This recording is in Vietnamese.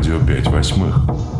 радио «Пять восьмых».